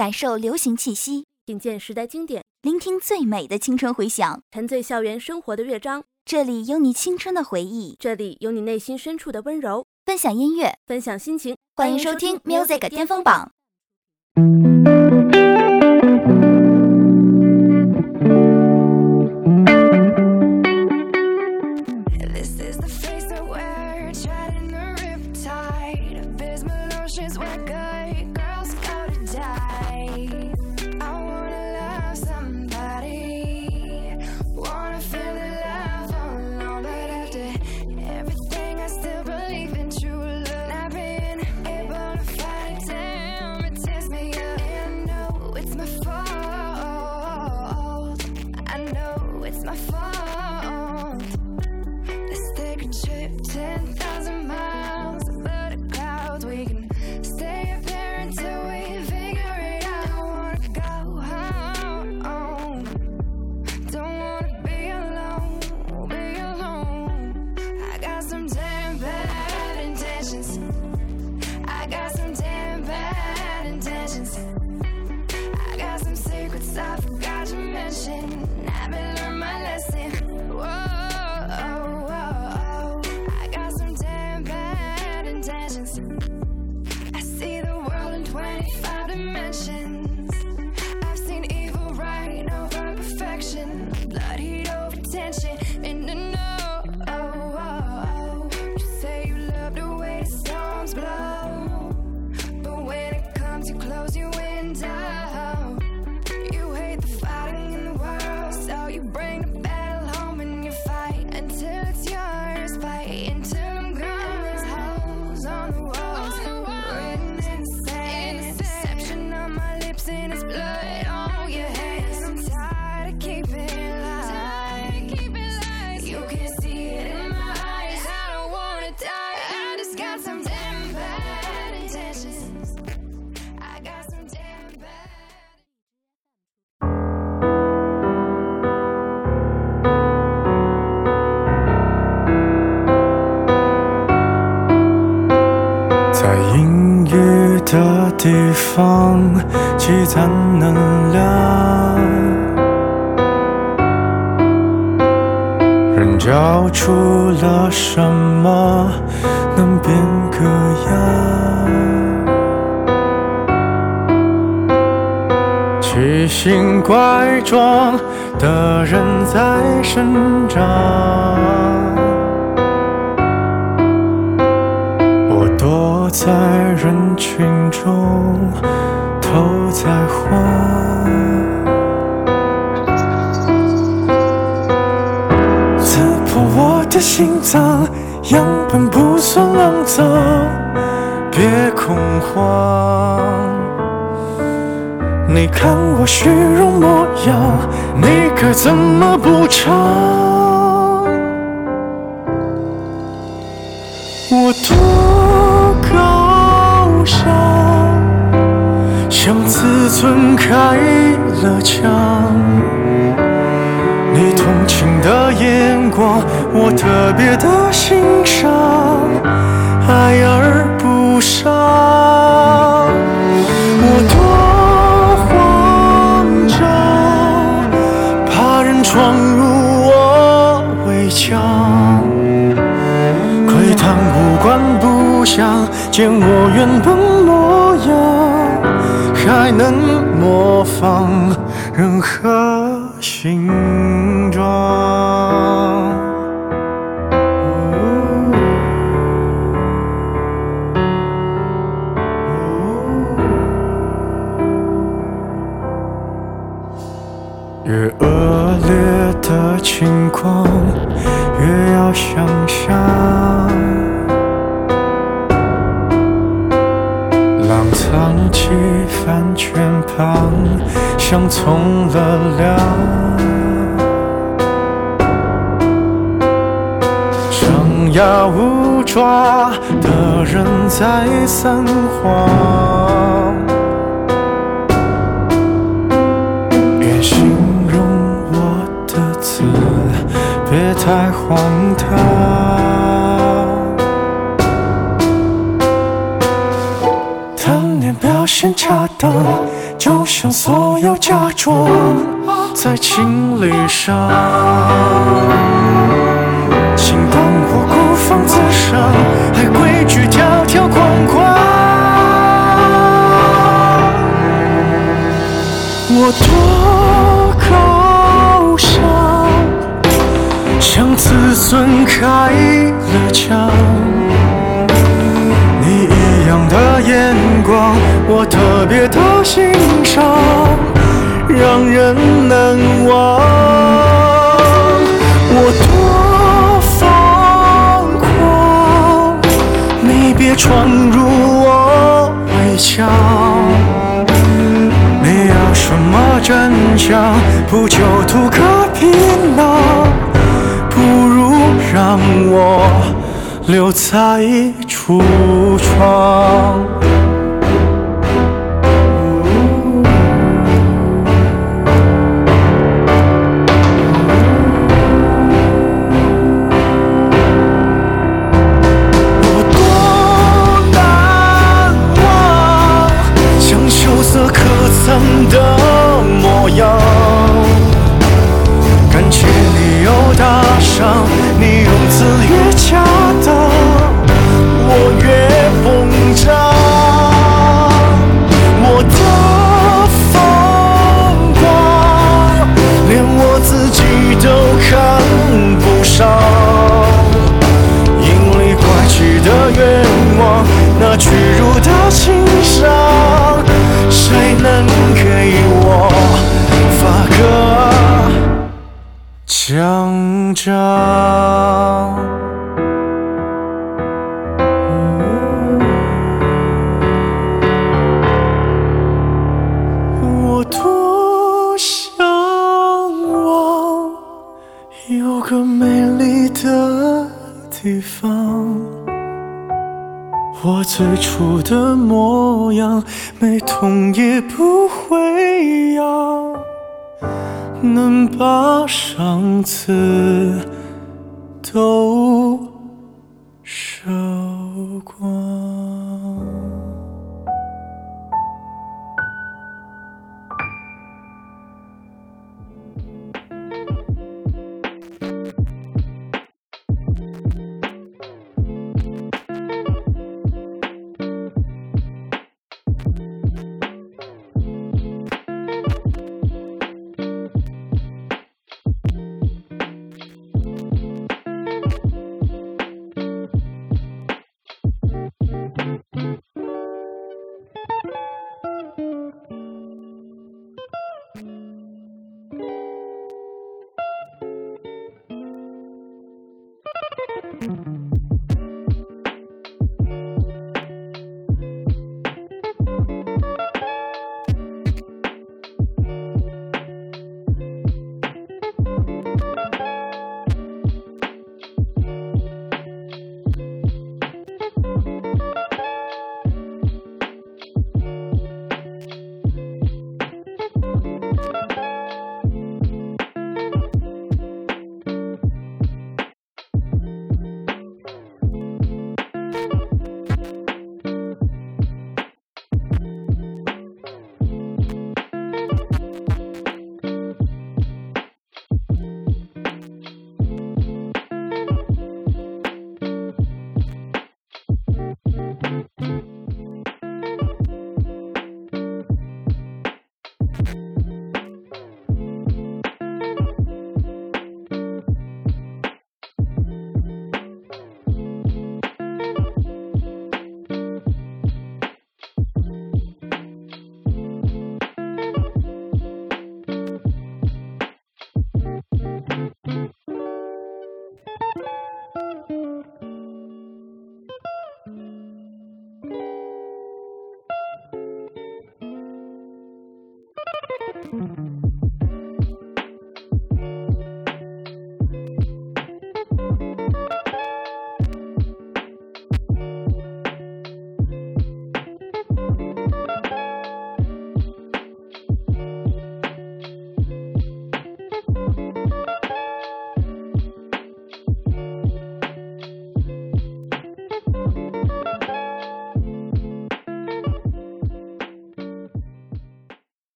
感受流行气息，品鉴时代经典，聆听最美的青春回响，沉醉校园生活的乐章。这里有你青春的回忆，这里有你内心深处的温柔。分享音乐，分享心情，欢迎收听 Music 巅峰榜。人交出了什么能变个样？奇形怪状的人在生长。我躲在人群中偷在晃，破我的心脏，样本不算肮脏，别恐慌。你看我虚荣模样，你该怎么补偿？我多。像自尊开了枪，的眼光，我特别的欣赏，爱而不伤。我多慌张，怕人闯入我围墙，窥探无关不想，见我原本模样。还能模仿任何形状，的情况，越要想象。藏起饭圈旁，像从了良。张牙舞爪的人在撒谎，太荒唐。表现恰当，就像所有假装在情理上，请当我孤芳自赏，还让人难忘。我多疯狂，你别闯入我围墙。你要什么真相？不就图个皮囊？不如让我留在橱窗。上。丽的地方，我最初的模样，没痛也不会痒，能把上次都烧光。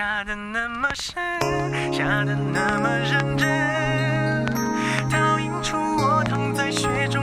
下的那么深，下的那么认真，倒映出我躺在雪中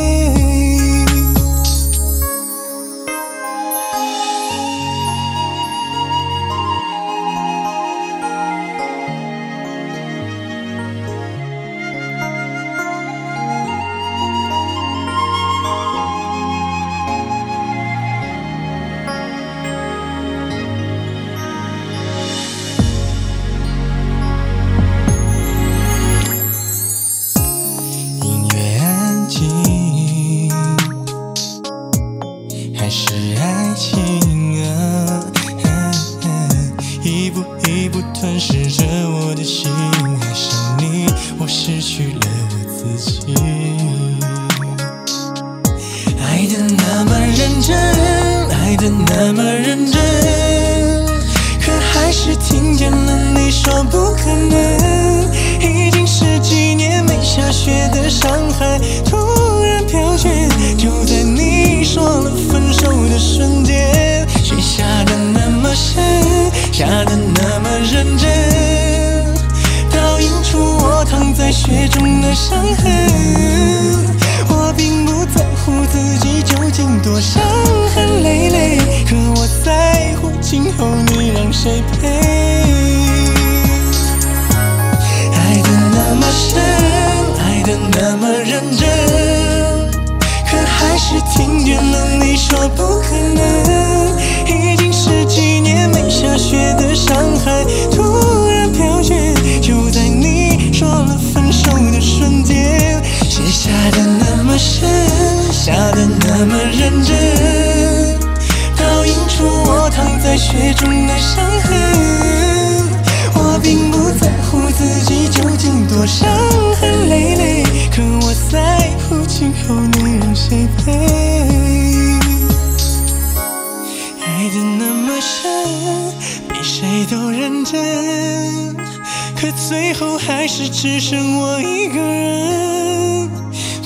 一步一步吞噬着我的心，爱上你，我失去了我自己。爱的那么认真，爱的那么认真，可还是听见了你说不可能。已经十几年没下雪的上海，突然飘雪，就在你说了分手的瞬间，雪下的那么深，下的那么认真，倒映出我躺在雪中的伤痕。我并不在乎自己究竟多伤痕累累，可我在乎今后你让谁陪。爱的那么深，爱的那么认真，可还是听见了你说不可伤害，突然飘雪，就在你说了分手的瞬间，雪下的那么深，下的那么认真，倒映出我躺在雪中的伤痕。我并不在乎自己究竟多伤最后还是只剩我一个人。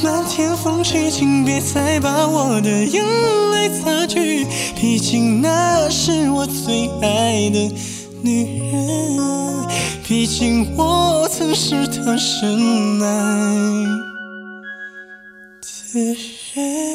漫天风雪，请别再把我的眼泪擦去，毕竟那是我最爱的女人，毕竟我曾是她深爱的人。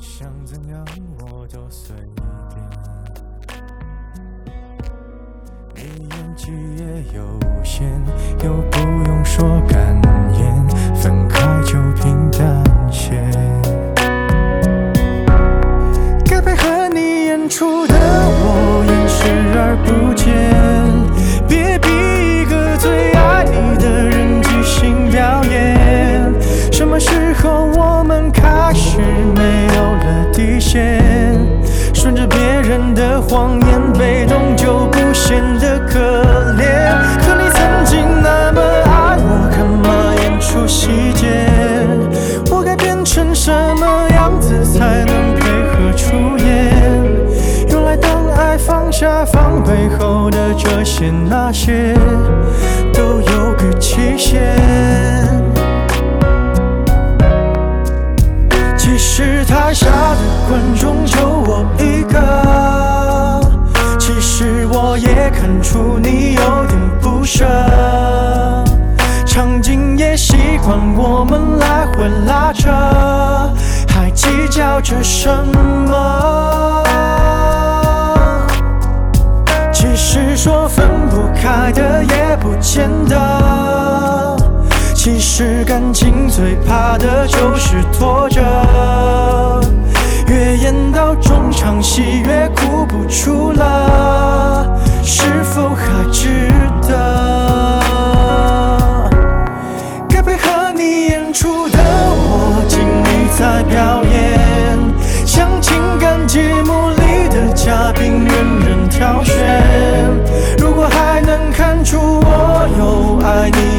想怎样我都随便。你演技也有限，又不用说感吗？其实说分不开的也不见得。其实感情最怕的就是拖着，越演到中场戏越哭不出了，是否还值得？该配合你演出的我，尽力在表演。看节目里的嘉宾任人挑选，如果还能看出我有爱你。